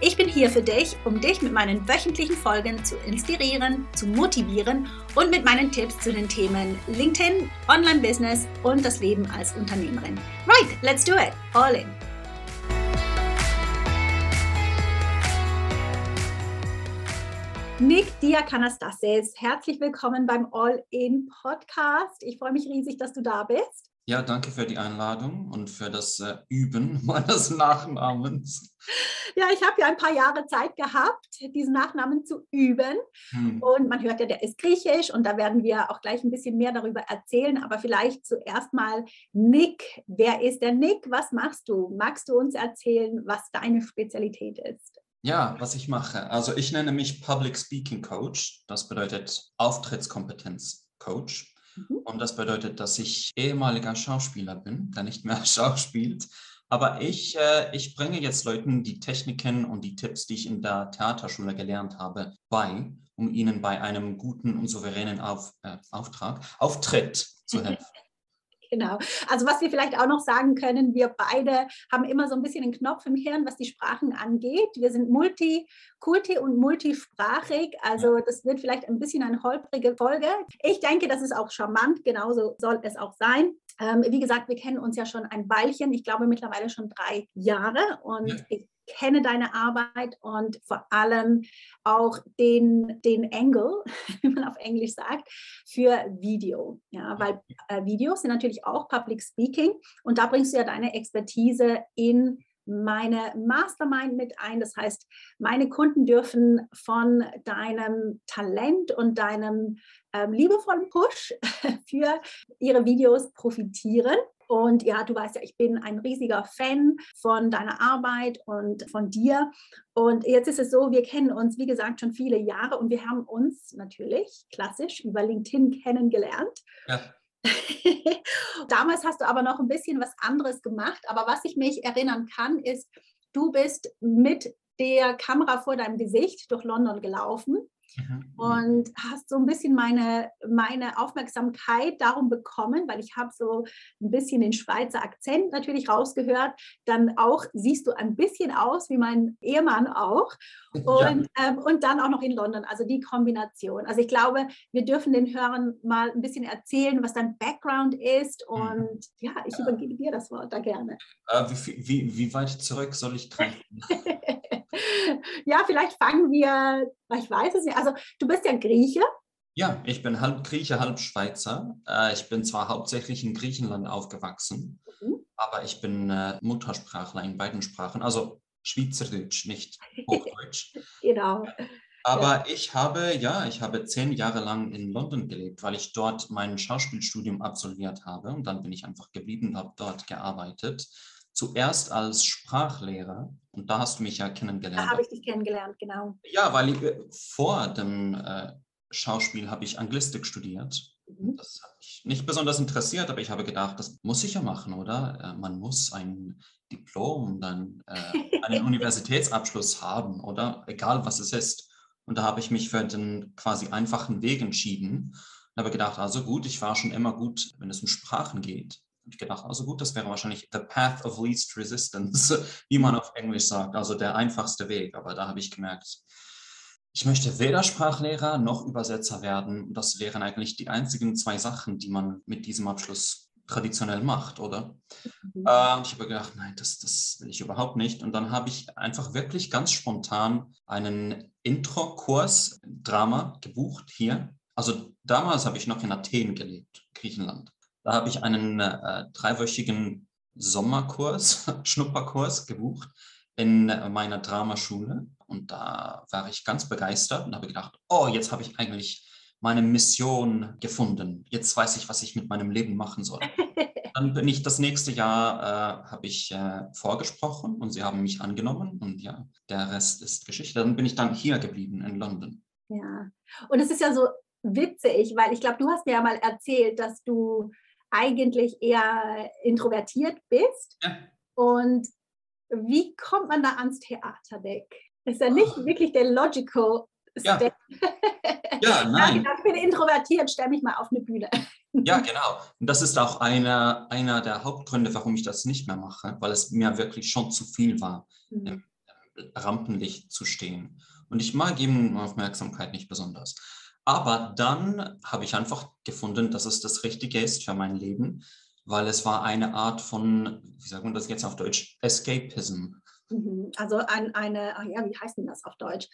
Ich bin hier für dich, um dich mit meinen wöchentlichen Folgen zu inspirieren, zu motivieren und mit meinen Tipps zu den Themen LinkedIn, Online-Business und das Leben als Unternehmerin. Right, let's do it. All in. Nick Diakanastasis, herzlich willkommen beim All In Podcast. Ich freue mich riesig, dass du da bist. Ja, danke für die Einladung und für das äh, Üben meines Nachnamens. Ja, ich habe ja ein paar Jahre Zeit gehabt, diesen Nachnamen zu üben. Hm. Und man hört ja, der ist griechisch und da werden wir auch gleich ein bisschen mehr darüber erzählen. Aber vielleicht zuerst mal Nick. Wer ist der Nick? Was machst du? Magst du uns erzählen, was deine Spezialität ist? Ja, was ich mache. Also ich nenne mich Public Speaking Coach. Das bedeutet Auftrittskompetenz Coach. Mhm. Und das bedeutet, dass ich ehemaliger Schauspieler bin, der nicht mehr schauspielt. Aber ich, äh, ich bringe jetzt Leuten die Techniken und die Tipps, die ich in der Theaterschule gelernt habe, bei, um ihnen bei einem guten und souveränen Auf, äh, Auftrag, Auftritt zu helfen. Genau. Also was wir vielleicht auch noch sagen können, wir beide haben immer so ein bisschen den Knopf im Hirn, was die Sprachen angeht. Wir sind multikulti und multisprachig. Also das wird vielleicht ein bisschen eine holprige Folge. Ich denke, das ist auch charmant. Genauso soll es auch sein. Ähm, wie gesagt, wir kennen uns ja schon ein Weilchen. Ich glaube mittlerweile schon drei Jahre. Und ich kenne deine Arbeit und vor allem auch den, den Angle, wie man auf Englisch sagt, für Video. Ja, weil äh, Videos sind natürlich auch Public Speaking und da bringst du ja deine Expertise in meine Mastermind mit ein. Das heißt, meine Kunden dürfen von deinem Talent und deinem ähm, liebevollen Push für ihre Videos profitieren. Und ja, du weißt ja, ich bin ein riesiger Fan von deiner Arbeit und von dir. Und jetzt ist es so, wir kennen uns, wie gesagt, schon viele Jahre und wir haben uns natürlich klassisch über LinkedIn kennengelernt. Ja. Damals hast du aber noch ein bisschen was anderes gemacht. Aber was ich mich erinnern kann, ist, du bist mit der Kamera vor deinem Gesicht durch London gelaufen. Und hast so ein bisschen meine, meine Aufmerksamkeit darum bekommen, weil ich habe so ein bisschen den Schweizer Akzent natürlich rausgehört. Dann auch siehst du ein bisschen aus wie mein Ehemann auch. Und, ja. ähm, und dann auch noch in London, also die Kombination. Also ich glaube, wir dürfen den Hörern mal ein bisschen erzählen, was dein Background ist. Mhm. Und mhm. ja, ich ja. übergebe dir das Wort da gerne. Äh, wie, wie, wie weit zurück soll ich greifen? ja, vielleicht fangen wir, ich weiß es nicht. Also du bist ja Grieche. Ja, ich bin halb Grieche, halb Schweizer. Äh, ich bin zwar hauptsächlich in Griechenland aufgewachsen, mhm. aber ich bin äh, Muttersprachler in beiden Sprachen, also Schweizerdeutsch, nicht Hochdeutsch. genau. Aber ja. ich habe, ja, ich habe zehn Jahre lang in London gelebt, weil ich dort mein Schauspielstudium absolviert habe und dann bin ich einfach geblieben und habe dort gearbeitet zuerst als Sprachlehrer und da hast du mich ja kennengelernt. Da habe ich dich kennengelernt, genau. Ja, weil ich, äh, vor dem äh, Schauspiel habe ich Anglistik studiert. Mhm. Das hat mich nicht besonders interessiert, aber ich habe gedacht, das muss ich ja machen, oder? Äh, man muss ein Diplom, dann äh, einen Universitätsabschluss haben, oder? Egal was es ist. Und da habe ich mich für den quasi einfachen Weg entschieden und habe gedacht, also gut, ich war schon immer gut, wenn es um Sprachen geht ich gedacht, also gut, das wäre wahrscheinlich the path of least resistance, wie man auf Englisch sagt, also der einfachste Weg. Aber da habe ich gemerkt, ich möchte weder Sprachlehrer noch Übersetzer werden. Das wären eigentlich die einzigen zwei Sachen, die man mit diesem Abschluss traditionell macht, oder? Mhm. Äh, ich habe gedacht, nein, das, das will ich überhaupt nicht. Und dann habe ich einfach wirklich ganz spontan einen Intro-Kurs Drama gebucht hier. Also damals habe ich noch in Athen gelebt, Griechenland. Da habe ich einen äh, dreiwöchigen Sommerkurs, Schnupperkurs gebucht in meiner Dramaschule. Und da war ich ganz begeistert und habe gedacht, oh, jetzt habe ich eigentlich meine Mission gefunden. Jetzt weiß ich, was ich mit meinem Leben machen soll. Dann bin ich das nächste Jahr, äh, habe ich äh, vorgesprochen und sie haben mich angenommen und ja, der Rest ist Geschichte. Dann bin ich dann hier geblieben in London. Ja, und es ist ja so witzig, weil ich glaube, du hast mir ja mal erzählt, dass du eigentlich eher introvertiert bist. Ja. Und wie kommt man da ans Theater weg? Ist ja nicht oh. wirklich der logical ja. ja, nein. ich bin introvertiert, stell mich mal auf eine Bühne. Ja, genau. Und das ist auch einer, einer der Hauptgründe, warum ich das nicht mehr mache, weil es mir wirklich schon zu viel war, mhm. im Rampenlicht zu stehen. Und ich mag eben Aufmerksamkeit nicht besonders. Aber dann habe ich einfach gefunden, dass es das Richtige ist für mein Leben, weil es war eine Art von, wie sagt man das jetzt auf Deutsch, Escapism. Mhm. Also ein, eine, ja, wie heißt denn das auf Deutsch?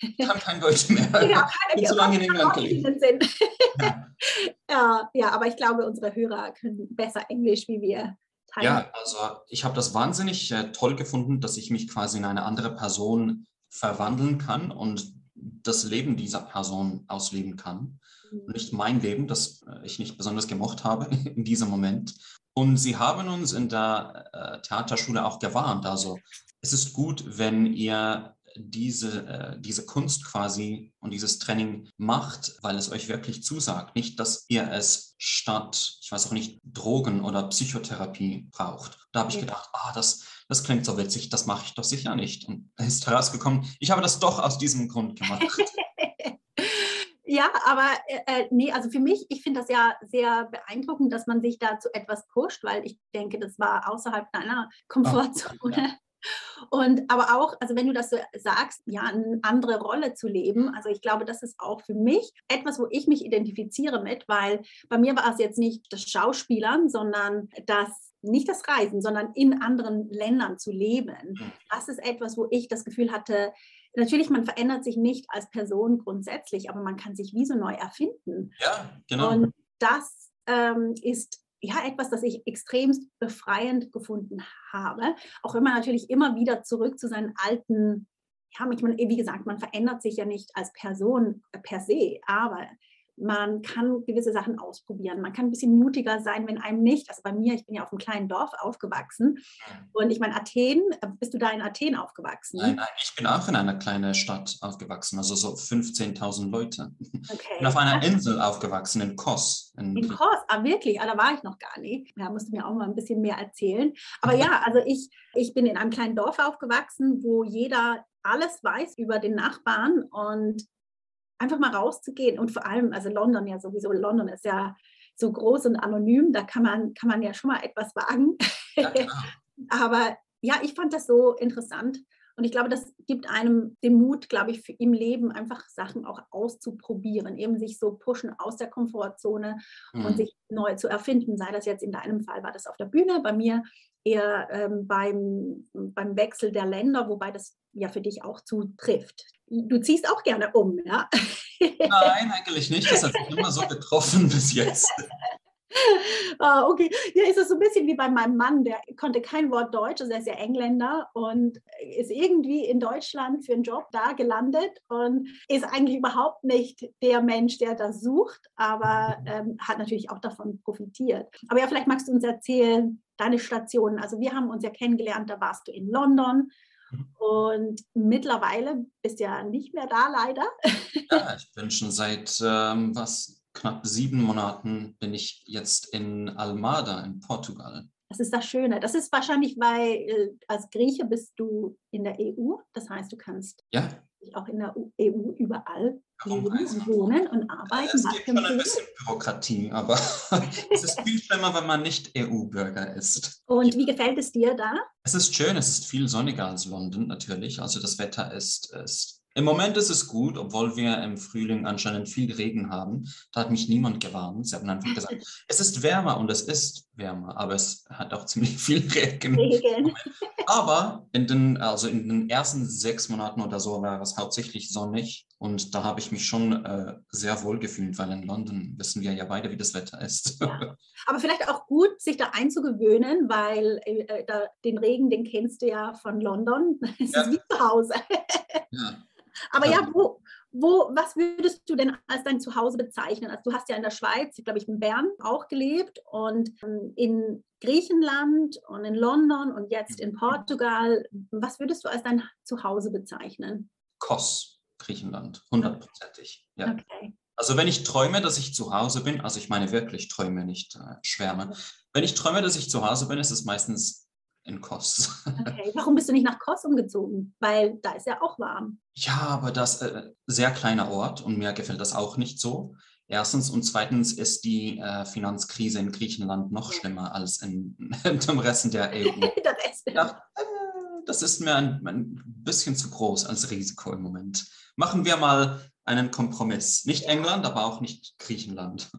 Ich kann kein Deutsch mehr. Ja, keine, zu lange in England gelebt. Ja. ja. ja, aber ich glaube, unsere Hörer können besser Englisch wie wir. Teilen. Ja, also ich habe das wahnsinnig äh, toll gefunden, dass ich mich quasi in eine andere Person verwandeln kann und das Leben dieser Person ausleben kann. Mhm. Nicht mein Leben, das äh, ich nicht besonders gemocht habe in diesem Moment. Und sie haben uns in der äh, Theaterschule auch gewarnt. Also es ist gut, wenn ihr diese, äh, diese Kunst quasi und dieses Training macht, weil es euch wirklich zusagt. Nicht, dass ihr es statt, ich weiß auch nicht, Drogen oder Psychotherapie braucht. Da habe ich gedacht, ah, das, das klingt so witzig, das mache ich doch sicher nicht. Und es ist herausgekommen, ich habe das doch aus diesem Grund gemacht. Ja, aber äh, äh, nee, also für mich, ich finde das ja sehr beeindruckend, dass man sich dazu etwas pusht, weil ich denke, das war außerhalb deiner Komfortzone. ja. Und aber auch, also wenn du das so sagst, ja, eine andere Rolle zu leben. Also ich glaube, das ist auch für mich etwas, wo ich mich identifiziere mit, weil bei mir war es jetzt nicht das Schauspielern, sondern das nicht das Reisen, sondern in anderen Ländern zu leben. Das ist etwas, wo ich das Gefühl hatte, natürlich, man verändert sich nicht als Person grundsätzlich, aber man kann sich wie so neu erfinden. Ja, genau. Und das ähm, ist ja etwas, das ich extremst befreiend gefunden habe. Auch wenn man natürlich immer wieder zurück zu seinen alten, ja, wie gesagt, man verändert sich ja nicht als Person per se, aber man kann gewisse Sachen ausprobieren. Man kann ein bisschen mutiger sein, wenn einem nicht. Also bei mir, ich bin ja auf einem kleinen Dorf aufgewachsen. Und ich meine, Athen, äh, bist du da in Athen aufgewachsen? Nein, nein, ich bin auch in einer kleinen Stadt aufgewachsen, also so 15.000 Leute. Okay. Ich bin auf einer Insel aufgewachsen, in Kos. In, in Kos, ah wirklich? Ah, da war ich noch gar nicht. Ja, musst du mir auch mal ein bisschen mehr erzählen. Aber ja, also ich, ich bin in einem kleinen Dorf aufgewachsen, wo jeder alles weiß über den Nachbarn und einfach mal rauszugehen und vor allem, also London ja sowieso, London ist ja so groß und anonym, da kann man, kann man ja schon mal etwas wagen. Ja, Aber ja, ich fand das so interessant und ich glaube, das gibt einem den Mut, glaube ich, für im Leben einfach Sachen auch auszuprobieren, eben sich so pushen aus der Komfortzone mhm. und sich neu zu erfinden. Sei das jetzt in deinem Fall, war das auf der Bühne, bei mir eher ähm, beim, beim Wechsel der Länder, wobei das ja für dich auch zutrifft. Du ziehst auch gerne um, ja? Nein, eigentlich nicht. Das hat sich immer so getroffen bis jetzt. ah, okay, ja, ist es so ein bisschen wie bei meinem Mann, der konnte kein Wort Deutsch, also er ist ja Engländer und ist irgendwie in Deutschland für einen Job da gelandet und ist eigentlich überhaupt nicht der Mensch, der das sucht, aber ähm, hat natürlich auch davon profitiert. Aber ja, vielleicht magst du uns erzählen, deine Stationen. Also wir haben uns ja kennengelernt, da warst du in London. Mhm. Und mittlerweile bist du ja nicht mehr da, leider. Ja, ich bin schon seit ähm, was knapp sieben Monaten bin ich jetzt in Almada in Portugal. Das ist das Schöne. Das ist wahrscheinlich, weil äh, als Grieche bist du in der EU. Das heißt, du kannst ja. auch in der EU überall leben und wohnen und arbeiten. Es gibt schon ein bisschen Bürokratie, aber es ist viel schlimmer, wenn man nicht EU-Bürger ist. Und wie gefällt es dir da? Es ist schön. Es ist viel sonniger als London natürlich. Also das Wetter ist, ist Im Moment ist es gut, obwohl wir im Frühling anscheinend viel Regen haben. Da hat mich niemand gewarnt. Sie haben einfach gesagt, es ist wärmer und es ist wärmer, aber es hat auch ziemlich viel Regen. Regen. Aber in den, also in den ersten sechs Monaten oder so war es hauptsächlich sonnig und da habe ich mich schon äh, sehr wohl gefühlt, weil in London wissen wir ja beide, wie das Wetter ist. Ja. Aber vielleicht auch gut, sich da einzugewöhnen, weil äh, da, den Regen, den kennst du ja von London. Es ja. ist wie zu Hause. Ja. Aber ja, wo, wo, was würdest du denn als dein Zuhause bezeichnen? Also du hast ja in der Schweiz, glaube ich, in Bern auch gelebt und ähm, in Griechenland und in London und jetzt in Portugal. Was würdest du als dein Zuhause bezeichnen? Kos, Griechenland, hundertprozentig. Ja. Okay. Also wenn ich träume, dass ich zu Hause bin, also ich meine wirklich träume, nicht äh, schwärme. Wenn ich träume, dass ich zu Hause bin, ist es meistens in Kos. Okay, warum bist du nicht nach Kos umgezogen? Weil da ist ja auch warm. Ja, aber das ist äh, sehr kleiner Ort und mir gefällt das auch nicht so. Erstens und zweitens ist die äh, Finanzkrise in Griechenland noch schlimmer als in, in dem Rest der EU. ja, äh, das ist mir ein, ein bisschen zu groß als Risiko im Moment. Machen wir mal einen Kompromiss. Nicht England, aber auch nicht Griechenland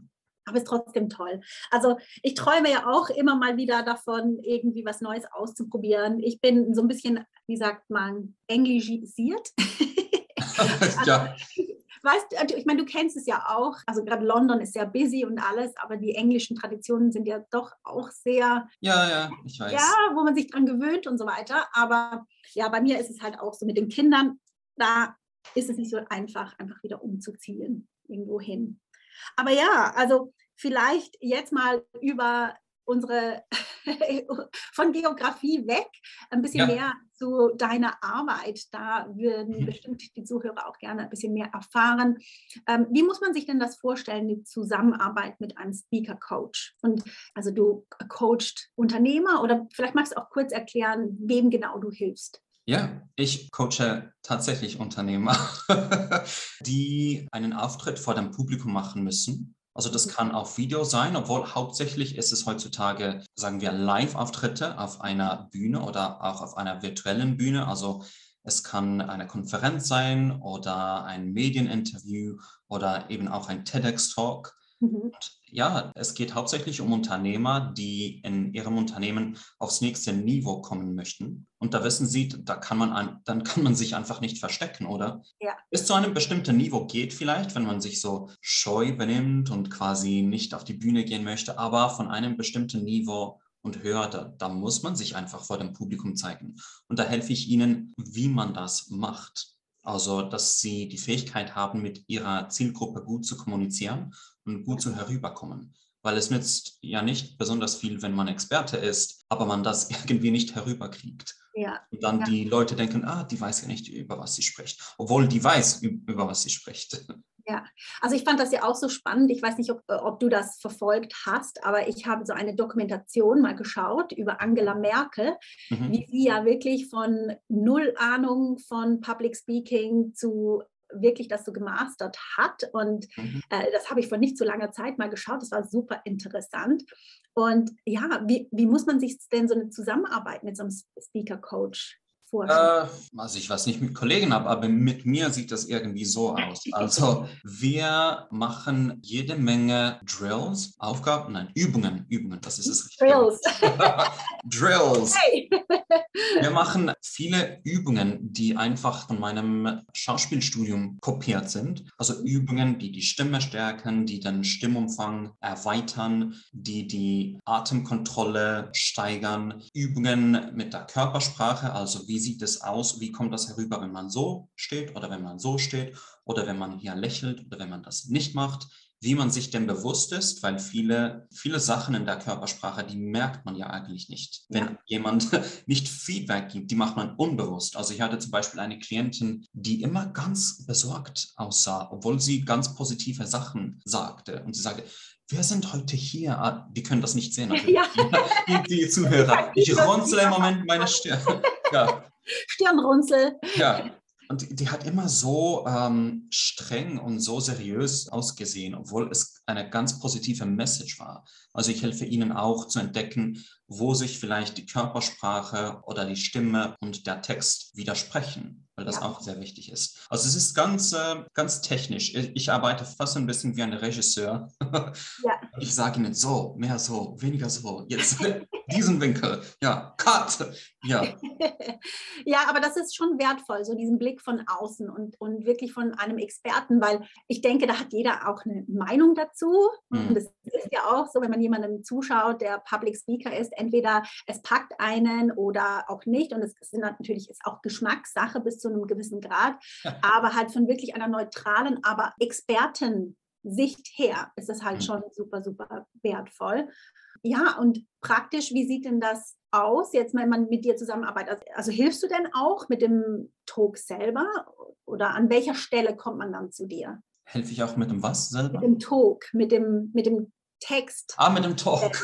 aber es ist trotzdem toll. Also ich träume ja auch immer mal wieder davon, irgendwie was Neues auszuprobieren. Ich bin so ein bisschen, wie sagt man, englishisiert. ja. Weißt du, ich meine, du kennst es ja auch. Also gerade London ist sehr busy und alles, aber die englischen Traditionen sind ja doch auch sehr. Ja, ja, ich weiß. Ja, wo man sich dran gewöhnt und so weiter. Aber ja, bei mir ist es halt auch so mit den Kindern. Da ist es nicht so einfach, einfach wieder umzuziehen irgendwo hin. Aber ja, also vielleicht jetzt mal über unsere von Geografie weg ein bisschen ja. mehr zu deiner Arbeit. Da würden mhm. bestimmt die Zuhörer auch gerne ein bisschen mehr erfahren. Ähm, wie muss man sich denn das vorstellen, die Zusammenarbeit mit einem Speaker Coach? Und also du coachst Unternehmer oder vielleicht magst du auch kurz erklären, wem genau du hilfst. Ja, ich coache tatsächlich Unternehmer, die einen Auftritt vor dem Publikum machen müssen. Also das kann auch Video sein, obwohl hauptsächlich ist es heutzutage, sagen wir, Live-Auftritte auf einer Bühne oder auch auf einer virtuellen Bühne. Also es kann eine Konferenz sein oder ein Medieninterview oder eben auch ein TEDx-Talk. Mhm. Ja, es geht hauptsächlich um Unternehmer, die in ihrem Unternehmen aufs nächste Niveau kommen möchten. Und da wissen sie, da kann man ein, dann kann man sich einfach nicht verstecken, oder? Ja. Bis zu einem bestimmten Niveau geht vielleicht, wenn man sich so scheu benimmt und quasi nicht auf die Bühne gehen möchte, aber von einem bestimmten Niveau und höher, da, da muss man sich einfach vor dem Publikum zeigen. Und da helfe ich Ihnen, wie man das macht. Also, dass sie die Fähigkeit haben, mit ihrer Zielgruppe gut zu kommunizieren und gut zu herüberkommen. Weil es nützt ja nicht besonders viel, wenn man Experte ist, aber man das irgendwie nicht herüberkriegt. Ja. Und dann ja. die Leute denken, ah, die weiß ja nicht, über was sie spricht. Obwohl die weiß, über was sie spricht. Ja, also ich fand das ja auch so spannend. Ich weiß nicht, ob, ob, du das verfolgt hast, aber ich habe so eine Dokumentation mal geschaut über Angela Merkel, mhm. wie sie ja wirklich von null Ahnung von Public Speaking zu wirklich das so gemastert hat. Und mhm. äh, das habe ich vor nicht so langer Zeit mal geschaut. Das war super interessant. Und ja, wie, wie muss man sich denn so eine Zusammenarbeit mit so einem Speaker-Coach vorstellen? Äh, also ich weiß nicht mit Kollegen habe, aber mit mir sieht das irgendwie so aus. Also wir machen jede Menge Drills, Aufgaben, nein, Übungen, Übungen, das ist es richtig. Drills. Drills. Hey. wir machen viele Übungen, die einfach von meinem Schauspielstudium kopiert sind. Also Übungen, die die Stimme stärken, die den Stimmumfang erweitern, die die Atemkontrolle steigern. Übungen mit der Körpersprache, also wie wie sieht es aus, wie kommt das herüber, wenn man so steht oder wenn man so steht oder wenn man hier lächelt oder wenn man das nicht macht, wie man sich denn bewusst ist, weil viele, viele Sachen in der Körpersprache, die merkt man ja eigentlich nicht. Wenn jemand nicht Feedback gibt, die macht man unbewusst. Also ich hatte zum Beispiel eine Klientin, die immer ganz besorgt aussah, obwohl sie ganz positive Sachen sagte. Und sie sagte, wir sind heute hier. Ah, die können das nicht sehen, ja. die, die Zuhörer. Ich runzle im Moment meine Stirn. Ja. Stirnrunzel. Ja. Und die, die hat immer so ähm, streng und so seriös ausgesehen, obwohl es eine ganz positive Message war. Also ich helfe ihnen auch zu entdecken, wo sich vielleicht die Körpersprache oder die Stimme und der Text widersprechen, weil das ja. auch sehr wichtig ist. Also es ist ganz, äh, ganz technisch. Ich, ich, arbeite fast ein bisschen wie ein Regisseur. Ja. Ich sage ihnen so, mehr so, weniger so, jetzt diesen Winkel, ja, cut, ja. ja, aber das ist schon wertvoll, so diesen Blick von außen und, und wirklich von einem Experten, weil ich denke, da hat jeder auch eine Meinung dazu. Mhm. Und das ist ja auch so, wenn man jemandem zuschaut, der Public Speaker ist, entweder es packt einen oder auch nicht. Und es ist natürlich ist auch Geschmackssache bis zu einem gewissen Grad, aber halt von wirklich einer neutralen, aber Expertensicht her ist es halt mhm. schon super, super wertvoll. Ja, und praktisch, wie sieht denn das aus, jetzt wenn man mit dir zusammenarbeitet? Also, also hilfst du denn auch mit dem Talk selber oder an welcher Stelle kommt man dann zu dir? Helfe ich auch mit dem was selber? Mit dem Talk, mit dem, mit dem Text. Ah, mit dem Talk.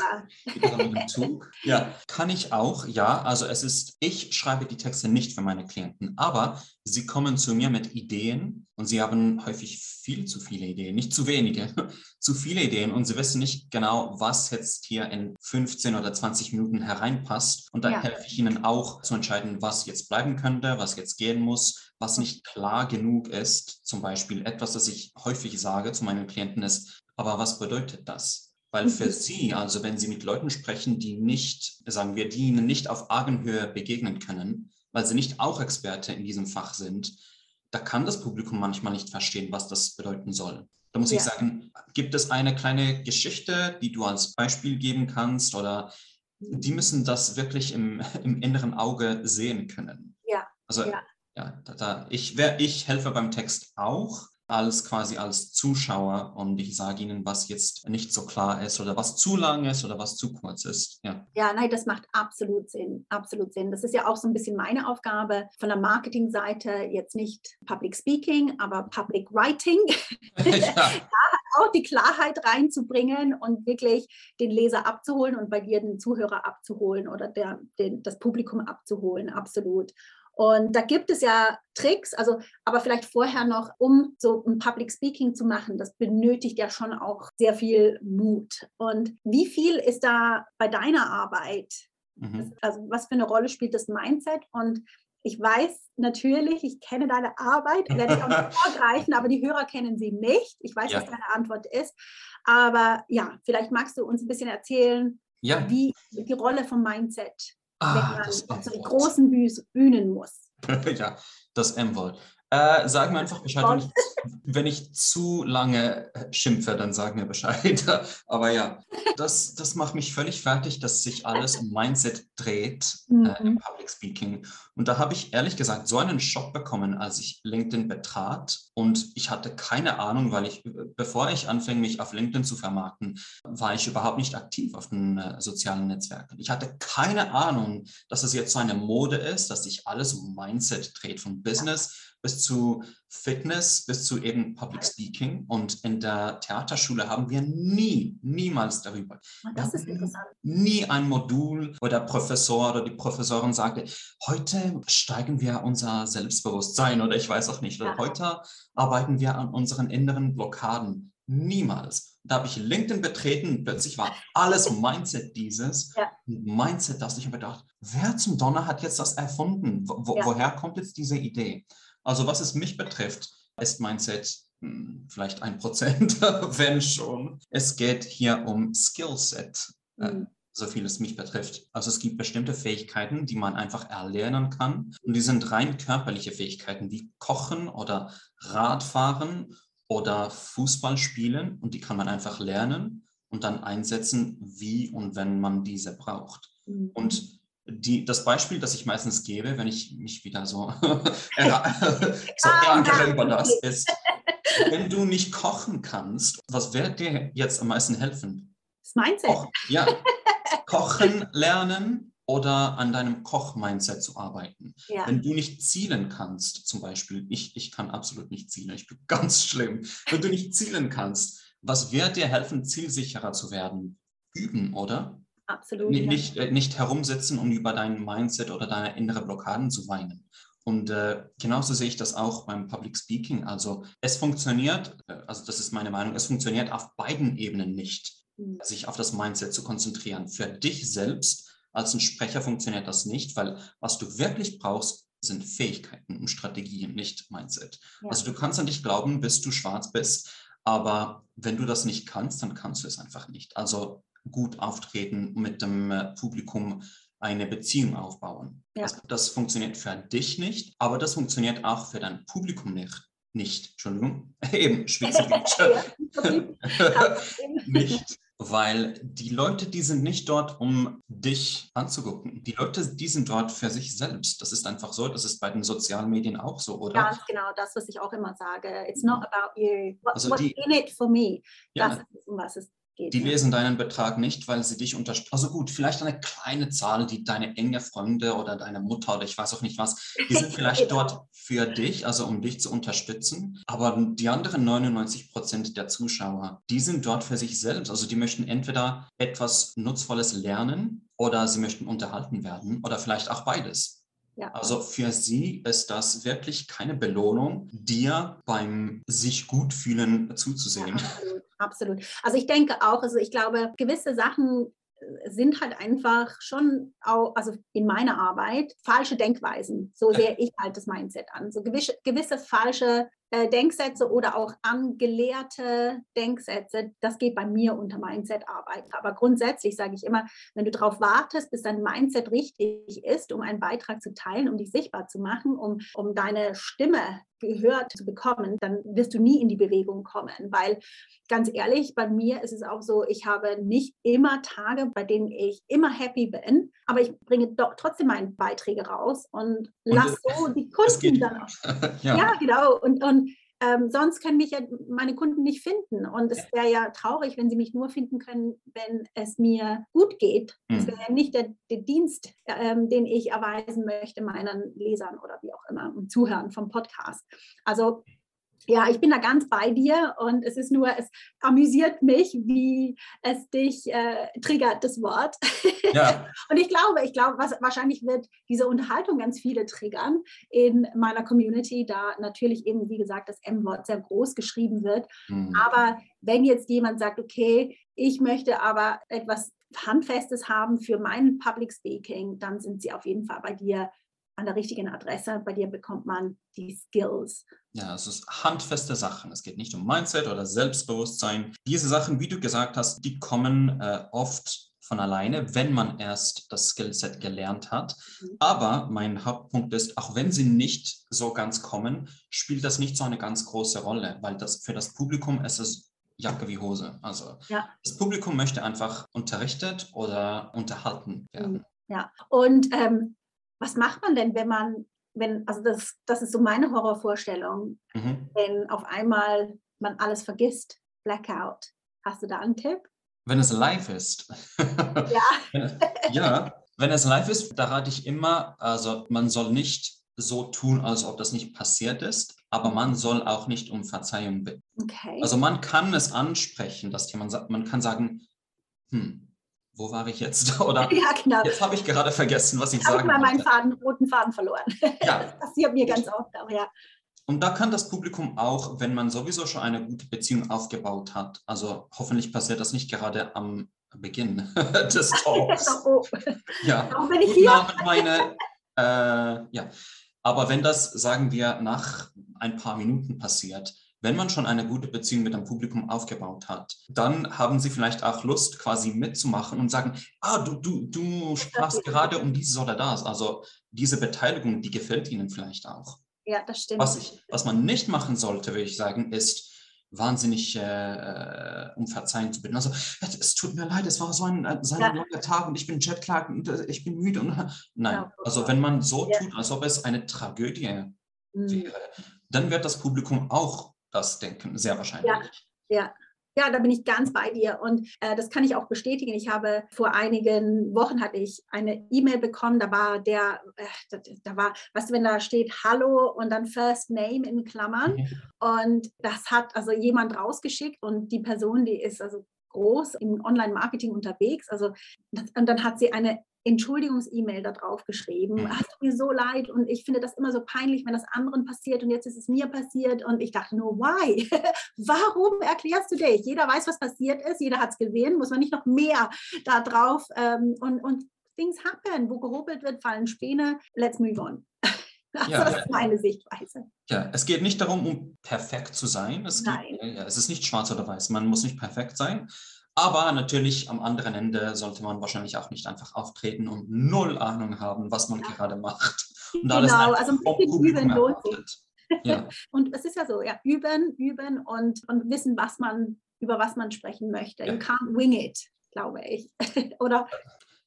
mit dem Talk. Ja, kann ich auch, ja. Also es ist, ich schreibe die Texte nicht für meine Klienten, aber sie kommen zu mir mit Ideen und sie haben häufig viel zu viele Ideen, nicht zu wenige, zu viele Ideen und sie wissen nicht genau, was jetzt hier in 15 oder 20 Minuten hereinpasst. Und dann ja. helfe ich ihnen auch zu entscheiden, was jetzt bleiben könnte, was jetzt gehen muss, was nicht klar genug ist. Zum Beispiel etwas, das ich häufig sage zu meinen Klienten ist, aber was bedeutet das? Weil für mhm. Sie, also wenn Sie mit Leuten sprechen, die nicht, sagen wir, die Ihnen nicht auf Augenhöhe begegnen können, weil sie nicht auch Experte in diesem Fach sind, da kann das Publikum manchmal nicht verstehen, was das bedeuten soll. Da muss ja. ich sagen, gibt es eine kleine Geschichte, die du als Beispiel geben kannst oder die müssen das wirklich im, im inneren Auge sehen können. Ja. Also ja, ja da, da, ich, wär, ich helfe beim Text auch, als quasi als Zuschauer und ich sage Ihnen, was jetzt nicht so klar ist oder was zu lang ist oder was zu kurz ist. Ja, ja nein, das macht absolut Sinn, absolut Sinn. Das ist ja auch so ein bisschen meine Aufgabe von der Marketingseite, jetzt nicht Public Speaking, aber Public Writing. ja. auch die Klarheit reinzubringen und wirklich den Leser abzuholen und bei dir den Zuhörer abzuholen oder der, den, das Publikum abzuholen, absolut. Und da gibt es ja Tricks, also aber vielleicht vorher noch, um so ein Public Speaking zu machen, das benötigt ja schon auch sehr viel Mut. Und wie viel ist da bei deiner Arbeit? Mhm. Also was für eine Rolle spielt das Mindset? Und ich weiß natürlich, ich kenne deine Arbeit, werde ich auch nicht vorgreifen, aber die Hörer kennen sie nicht. Ich weiß, ja. was deine Antwort ist. Aber ja, vielleicht magst du uns ein bisschen erzählen, ja. wie die Rolle vom Mindset ah, wenn man zu den großen Bühnen muss. ja, das M-Wort. Äh, sag mir einfach Bescheid, wenn ich, wenn ich, zu lange schimpfe, dann sag mir Bescheid. Aber ja, das, das macht mich völlig fertig, dass sich alles im Mindset dreht mhm. äh, im Public Speaking. Und da habe ich ehrlich gesagt so einen Schock bekommen, als ich LinkedIn betrat. Und ich hatte keine Ahnung, weil ich, bevor ich anfing, mich auf LinkedIn zu vermarkten, war ich überhaupt nicht aktiv auf den äh, sozialen Netzwerken. Ich hatte keine Ahnung, dass es jetzt so eine Mode ist, dass sich alles um Mindset dreht, von Business bis zu Fitness, bis zu eben Public Speaking. Und in der Theaterschule haben wir nie, niemals darüber. Ah, das ist interessant. Nie ein Modul, wo der Professor oder die Professorin sagte, heute steigen wir unser Selbstbewusstsein oder ich weiß auch nicht. Oder ja. heute arbeiten wir an unseren inneren Blockaden. Niemals. Da habe ich LinkedIn betreten, plötzlich war alles Mindset dieses. Ja. Mindset, das ich habe gedacht, wer zum Donner hat jetzt das erfunden? Wo, ja. Woher kommt jetzt diese Idee? Also was es mich betrifft, ist Mindset hm, vielleicht ein Prozent, wenn schon. Es geht hier um Skillset, äh, mhm. so viel es mich betrifft. Also es gibt bestimmte Fähigkeiten, die man einfach erlernen kann. Und die sind rein körperliche Fähigkeiten, wie Kochen oder Radfahren oder Fußball spielen. Und die kann man einfach lernen und dann einsetzen, wie und wenn man diese braucht. Mhm. Und die, das Beispiel, das ich meistens gebe, wenn ich mich wieder so, so ärgere über das, ist, wenn du nicht kochen kannst, was wird dir jetzt am meisten helfen? Das Mindset. Koch, ja, kochen lernen oder an deinem Koch-Mindset zu arbeiten. Ja. Wenn du nicht zielen kannst, zum Beispiel, ich, ich kann absolut nicht zielen, ich bin ganz schlimm. Wenn du nicht zielen kannst, was wird dir helfen, zielsicherer zu werden? Üben, oder? Absolut. Nicht, ja. nicht, äh, herumsitzen und über dein Mindset oder deine innere Blockaden zu weinen. Und äh, genauso sehe ich das auch beim Public Speaking. Also es funktioniert, äh, also das ist meine Meinung, es funktioniert auf beiden Ebenen nicht, mhm. sich auf das Mindset zu konzentrieren. Für dich selbst als ein Sprecher funktioniert das nicht, weil was du wirklich brauchst, sind Fähigkeiten und Strategien, nicht Mindset. Ja. Also du kannst an dich glauben, bis du schwarz bist, aber wenn du das nicht kannst, dann kannst du es einfach nicht. Also gut auftreten, mit dem äh, Publikum eine Beziehung aufbauen. Ja. Das, das, funktioniert für dich nicht, aber das funktioniert auch für dein Publikum nicht. Nicht, Entschuldigung, eben Schweizerdeutsch. nicht, weil die Leute, die sind nicht dort, um dich anzugucken. Die Leute, die sind dort für sich selbst. Das ist einfach so. Das ist bei den sozialen Medien auch so, oder? Ganz genau, das, was ich auch immer sage. It's not about you. What, also die, what's in it for me? Ja, das ist, um was es Geht, die lesen deinen Betrag nicht, weil sie dich unterstützen. Also gut, vielleicht eine kleine Zahl, die deine enge Freunde oder deine Mutter oder ich weiß auch nicht was, die sind vielleicht dort für dich, also um dich zu unterstützen. Aber die anderen 99 Prozent der Zuschauer, die sind dort für sich selbst. Also die möchten entweder etwas Nutzvolles lernen oder sie möchten unterhalten werden oder vielleicht auch beides. Ja. Also für sie ist das wirklich keine Belohnung, dir beim sich gut fühlen zuzusehen. Ja, absolut. Also ich denke auch, also ich glaube, gewisse Sachen äh, sind halt einfach schon auch, also in meiner Arbeit, falsche Denkweisen. So sehe ich halt das Mindset an. So gewisse, gewisse falsche äh, Denksätze oder auch angelehrte Denksätze, das geht bei mir unter Mindset-Arbeit. Aber grundsätzlich sage ich immer, wenn du darauf wartest, bis dein Mindset richtig ist, um einen Beitrag zu teilen, um dich sichtbar zu machen, um, um deine Stimme gehört zu bekommen, dann wirst du nie in die Bewegung kommen, weil ganz ehrlich, bei mir ist es auch so, ich habe nicht immer Tage, bei denen ich immer happy bin, aber ich bringe doch trotzdem meine Beiträge raus und, und lasse so die Kunden dann auch. ja. ja. genau. Und, und ähm, sonst können mich ja meine Kunden nicht finden. Und es wäre ja traurig, wenn sie mich nur finden können, wenn es mir gut geht. Mhm. Das wäre ja nicht der, der Dienst, ähm, den ich erweisen möchte meinen Lesern oder wie auch immer und Zuhören vom Podcast. Also ja, ich bin da ganz bei dir und es ist nur, es amüsiert mich, wie es dich äh, triggert, das Wort. Ja. und ich glaube, ich glaube, was, wahrscheinlich wird diese Unterhaltung ganz viele triggern in meiner Community, da natürlich eben, wie gesagt, das M-Wort sehr groß geschrieben wird. Mhm. Aber wenn jetzt jemand sagt, okay, ich möchte aber etwas Handfestes haben für mein Public Speaking, dann sind sie auf jeden Fall bei dir an der richtigen Adresse. Bei dir bekommt man die Skills. Ja, es ist handfeste Sachen. Es geht nicht um Mindset oder Selbstbewusstsein. Diese Sachen, wie du gesagt hast, die kommen äh, oft von alleine, wenn man erst das Skillset gelernt hat. Mhm. Aber mein Hauptpunkt ist, auch wenn sie nicht so ganz kommen, spielt das nicht so eine ganz große Rolle, weil das für das Publikum ist es Jacke wie Hose. Also ja. das Publikum möchte einfach unterrichtet oder unterhalten werden. Mhm. Ja, und ähm, was macht man denn, wenn man, wenn, also das, das ist so meine Horrorvorstellung, mhm. wenn auf einmal man alles vergisst, Blackout. Hast du da einen Tipp? Wenn es live ist. Ja. ja, wenn es live ist, da rate ich immer, also man soll nicht so tun, als ob das nicht passiert ist, aber man soll auch nicht um Verzeihung bitten. Okay. Also man kann es ansprechen, dass jemand man kann sagen, hm, wo war ich jetzt? Oder ja, genau. jetzt habe ich gerade vergessen, was ich, sagen wollte. Ich habe mal meinen Faden, roten Faden verloren. Ja. Das passiert mir ganz oft auch, ja. Und da kann das Publikum auch, wenn man sowieso schon eine gute Beziehung aufgebaut hat, also hoffentlich passiert das nicht gerade am Beginn des Talks. oh. Ja, Warum bin ich hier? Meine, äh, ja. Aber wenn das, sagen wir, nach ein paar Minuten passiert, wenn man schon eine gute Beziehung mit dem Publikum aufgebaut hat, dann haben sie vielleicht auch Lust, quasi mitzumachen und sagen, ah, du, du, du sprachst gerade um dieses oder das. Also diese Beteiligung, die gefällt ihnen vielleicht auch. Ja, das stimmt. Was, ich, was man nicht machen sollte, würde ich sagen, ist, wahnsinnig äh, um Verzeihen zu bitten. Also es tut mir leid, es war so ein, so ein ja. langer Tag und ich bin jetlag und äh, ich bin müde. Und, nein, ja. also wenn man so ja. tut, als ob es eine Tragödie mhm. wäre, dann wird das Publikum auch das denken, sehr wahrscheinlich. Ja, ja. Ja, da bin ich ganz bei dir und äh, das kann ich auch bestätigen. Ich habe vor einigen Wochen hatte ich eine E-Mail bekommen, da war der, äh, da, da, war, weißt du, wenn da steht Hallo und dann First Name in Klammern mhm. und das hat also jemand rausgeschickt und die Person, die ist also groß im Online-Marketing unterwegs, also und dann hat sie eine Entschuldigungs-E-Mail da drauf geschrieben. Mhm. Hast du mir so leid und ich finde das immer so peinlich, wenn das anderen passiert und jetzt ist es mir passiert und ich dachte nur, why? Warum erklärst du dich? Jeder weiß, was passiert ist, jeder hat es gesehen, muss man nicht noch mehr da drauf ähm, und, und things happen, wo gehobelt wird, fallen Späne, let's move on. Das ja. ist meine Sichtweise. Ja, es geht nicht darum, um perfekt zu sein. Es, Nein. Geht, ja, es ist nicht schwarz oder weiß. Man muss nicht perfekt sein. Aber natürlich am anderen Ende sollte man wahrscheinlich auch nicht einfach auftreten und null Ahnung haben, was man Ja. gerade macht. Und Genau, einfach also ein bisschen üben lohnt sich. Ja, Und es ist ja so, ja, üben, üben und, und wissen, was man, über was man sprechen möchte. Ja. You can't wing it, glaube ich. Oder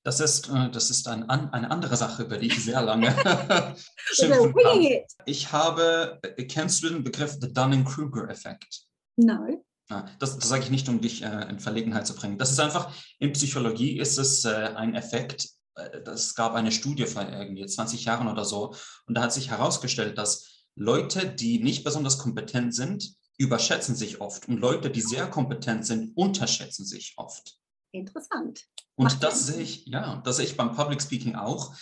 das ist, äh, das ist ein, eine andere Sache, über die ich sehr lange oder schimpfen kann. Ich habe, äh, kennst du den Begriff The Dunning-Kruger-Effekt? No. Ja, das, das sage ich nicht, um dich äh, in Verlegenheit zu bringen. Das ist einfach, in Psychologie ist es äh, ein Effekt, äh, es gab eine Studie vor irgendwie 20 Jahren oder so, und da hat sich herausgestellt, dass Leute, die nicht besonders kompetent sind, überschätzen sich oft und Leute, die sehr kompetent sind, unterschätzen sich oft. Interessant. Und Macht das Sinn. sehe ich, ja, das sehe ich beim Public Speaking auch.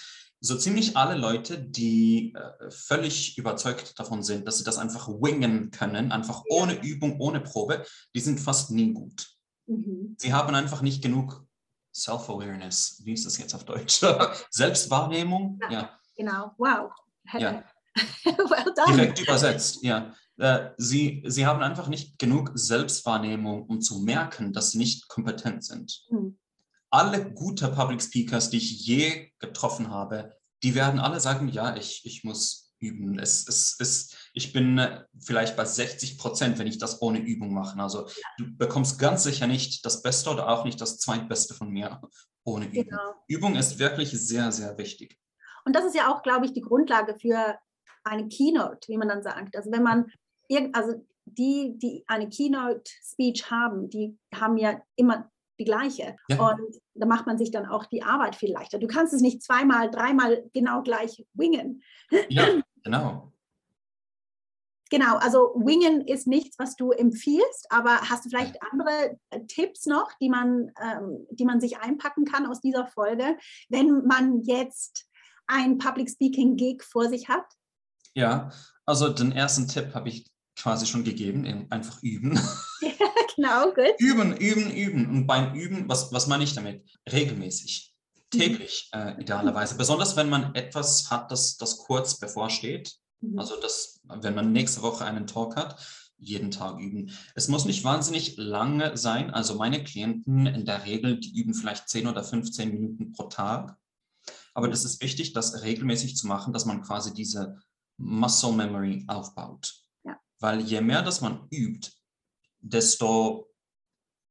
So ziemlich alle Leute, die äh, völlig überzeugt davon sind, dass sie das einfach wingen können, einfach Ja. ohne Übung, ohne Probe, die sind fast nie gut. Mhm. Sie haben einfach nicht genug Self-Awareness. Wie ist das jetzt auf Deutsch? Selbstwahrnehmung? Ja. Ja, Genau. Wow. Ja. well done. direkt übersetzt, ja. Äh, Sie, sie haben einfach nicht genug Selbstwahrnehmung, um zu merken, dass sie nicht kompetent sind. Hm. Alle gute Public Speakers, die ich je getroffen habe, die werden alle sagen, ja, ich, ich muss üben. Es, es, es, ich bin äh, vielleicht bei 60 Prozent, wenn ich das ohne Übung mache. Also du bekommst ganz sicher nicht das Beste oder auch nicht das Zweitbeste von mir ohne Übung. Genau. Übung ist wirklich sehr, sehr wichtig. Und das ist ja auch, glaube ich, die Grundlage für eine Keynote, wie man dann sagt. Also wenn man irgend, also die, die eine Keynote-Speech haben, die haben ja immer die gleiche. Ja. Und da macht man sich dann auch die Arbeit viel leichter. Du kannst es nicht zweimal, dreimal genau gleich wingen. Ja, genau. Genau, also wingen ist nichts, was du empfiehlst, aber hast du vielleicht andere äh, Tipps noch, die man, ähm, die man sich einpacken kann aus dieser Folge, wenn man jetzt ein Public Speaking Gig vor sich hat? Ja, also den ersten Tipp habe ich quasi schon gegeben, eben einfach üben. genau, gut. Üben, üben, üben. Und beim Üben, was, was meine ich damit? Regelmäßig, Mhm. täglich äh, idealerweise. Besonders wenn man etwas hat, das, das kurz bevorsteht. Mhm. Also das, wenn man nächste Woche einen Talk hat, jeden Tag üben. Es muss nicht wahnsinnig lange sein. Also meine Klienten in der Regel, die üben vielleicht 10 oder 15 Minuten pro Tag. Aber das ist wichtig, das regelmäßig zu machen, dass man quasi diese Muscle Memory aufbaut. Ja. Weil je mehr das man übt, desto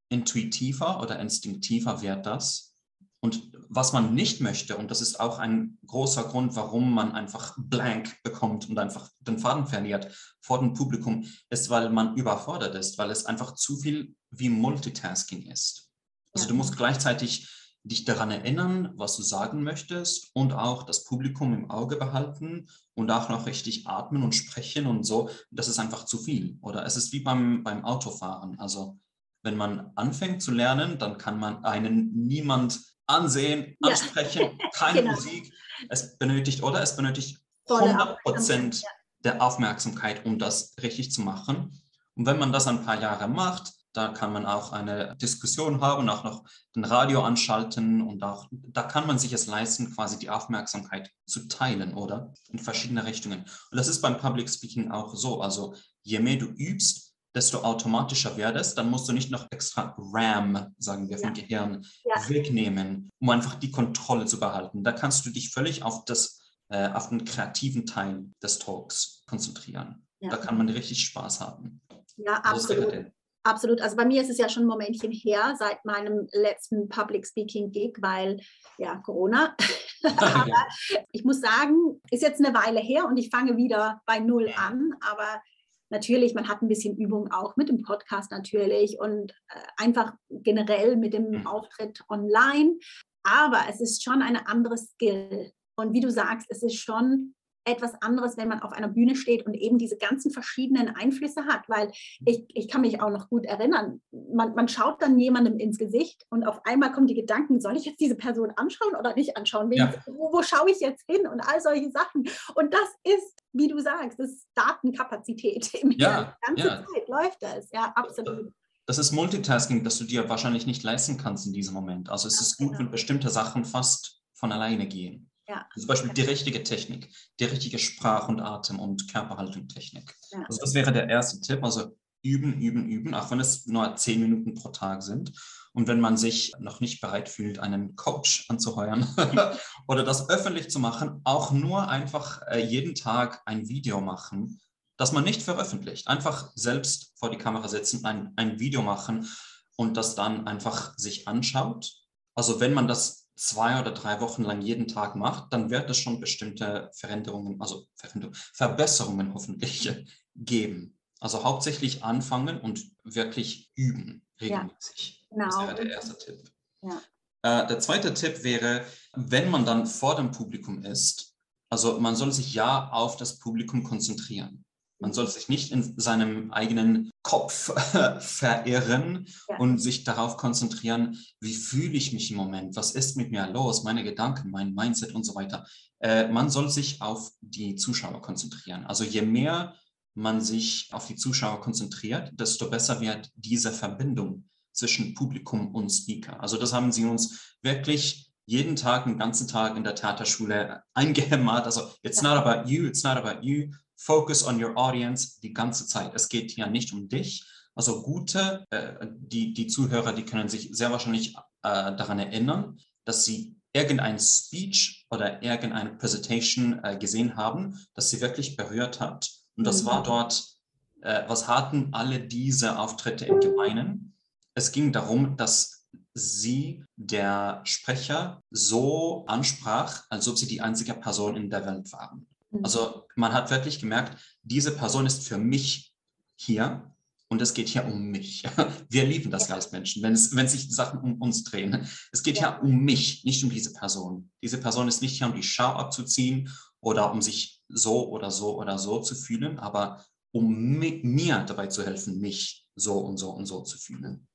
intuitiver oder instinktiver wird das. Und was man nicht möchte, und das ist auch ein großer Grund, warum man einfach blank bekommt und einfach den Faden verliert vor dem Publikum, ist, weil man überfordert ist, weil es einfach zu viel wie Multitasking ist. Also Ja. du musst gleichzeitig dich daran erinnern, was du sagen möchtest und auch das Publikum im Auge behalten und auch noch richtig atmen und sprechen und so. Das ist einfach zu viel. Oder es ist wie beim, beim Autofahren. Also wenn man anfängt zu lernen, dann kann man einen niemand ansehen, Ja. ansprechen, keine Genau. Musik. Es benötigt, oder es benötigt Volle 100 Prozent der Aufmerksamkeit, um das richtig zu machen. Und wenn man das ein paar Jahre macht, da kann man auch eine Diskussion haben, auch noch den Radio anschalten und auch, da kann man sich es leisten, quasi die Aufmerksamkeit zu teilen, oder? In verschiedene Richtungen. Und das ist beim Public Speaking auch so. Also je mehr du übst, desto automatischer wird es. Dann musst du nicht noch extra RAM, sagen wir, vom Gehirn Ja. wegnehmen, um einfach die Kontrolle zu behalten. Da kannst du dich völlig auf das äh, auf den kreativen Teil des Talks konzentrieren. Ja. Da kann man richtig Spaß haben. Ja, absolut. Absolut. Also bei mir ist es ja schon ein Momentchen her seit meinem letzten Public Speaking Gig, weil ja Corona. aber ich muss sagen, ist jetzt eine Weile her und ich fange wieder bei Null an. Aber natürlich, man hat ein bisschen Übung auch mit dem Podcast natürlich und äh, einfach generell mit dem Mhm. Auftritt online. Aber es ist schon eine andere Skill. Und wie du sagst, es ist schon etwas anderes, wenn man auf einer Bühne steht und eben diese ganzen verschiedenen Einflüsse hat, weil ich, ich kann mich auch noch gut erinnern, man, man schaut dann jemandem ins Gesicht und auf einmal kommen die Gedanken, soll ich jetzt diese Person anschauen oder nicht anschauen? Ja. wo, wo schaue ich jetzt hin und all solche Sachen. Und das ist, wie du sagst, das ist Datenkapazität. Ja, die ganze ja. Zeit läuft das, ja, absolut das ist Multitasking, das du dir wahrscheinlich nicht leisten kannst in diesem Moment. Also es ist gut, genau. wenn bestimmte Sachen fast von alleine gehen. Ja. Zum Beispiel die richtige Technik, die richtige Sprach- und Atem- und Körperhaltung-Technik. Ja. Also das wäre der erste Tipp. Also üben, üben, üben, auch wenn es nur zehn Minuten pro Tag sind. Und wenn man sich noch nicht bereit fühlt, einen Coach anzuheuern oder das öffentlich zu machen, auch nur einfach äh, jeden Tag ein Video machen, das man nicht veröffentlicht. Einfach selbst vor die Kamera setzen, ein, ein Video machen und das dann einfach sich anschaut. Also wenn man das zwei oder drei Wochen lang jeden Tag macht, dann wird es schon bestimmte Veränderungen, also Verbesserungen hoffentlich geben. Also hauptsächlich anfangen und wirklich üben, regelmäßig. Ja, genau. Das wäre der erste Tipp. Ja. Äh, der zweite Tipp wäre, wenn man dann vor dem Publikum ist, also man soll sich ja auf das Publikum konzentrieren. Man soll sich nicht in seinem eigenen Kopf verirren ja. und sich darauf konzentrieren, wie fühle ich mich im Moment, was ist mit mir los, meine Gedanken, mein Mindset und so weiter. Äh, man soll sich auf die Zuschauer konzentrieren. Also je mehr man sich auf die Zuschauer konzentriert, desto besser wird diese Verbindung zwischen Publikum und Speaker. Also das haben sie uns wirklich jeden Tag, den ganzen Tag in der Theaterschule eingehämmert. Also it's not about you, it's not about you, Focus on your audience die ganze Zeit. Es geht hier nicht um dich. Also gute, äh, die, die Zuhörer, die können sich sehr wahrscheinlich äh, daran erinnern, dass sie irgendein Speech oder irgendeine Präsentation äh, gesehen haben, das sie wirklich berührt hat. Und das mhm. war dort, äh, was hatten alle diese Auftritte im Gemeinen? Es ging darum, dass sie der Sprecher so ansprach, als ob sie die einzige Person in der Welt waren. Mhm. Also man hat wirklich gemerkt, diese Person ist für mich hier und es geht hier um mich. Wir lieben das ja. als Menschen, wenn, es, wenn sich Sachen um uns drehen. Es geht ja. hier um mich, nicht um diese Person. Diese Person ist nicht hier, um die Schau abzuziehen oder um sich so oder so oder so zu fühlen, aber um mir dabei zu helfen, mich so und so und so zu fühlen.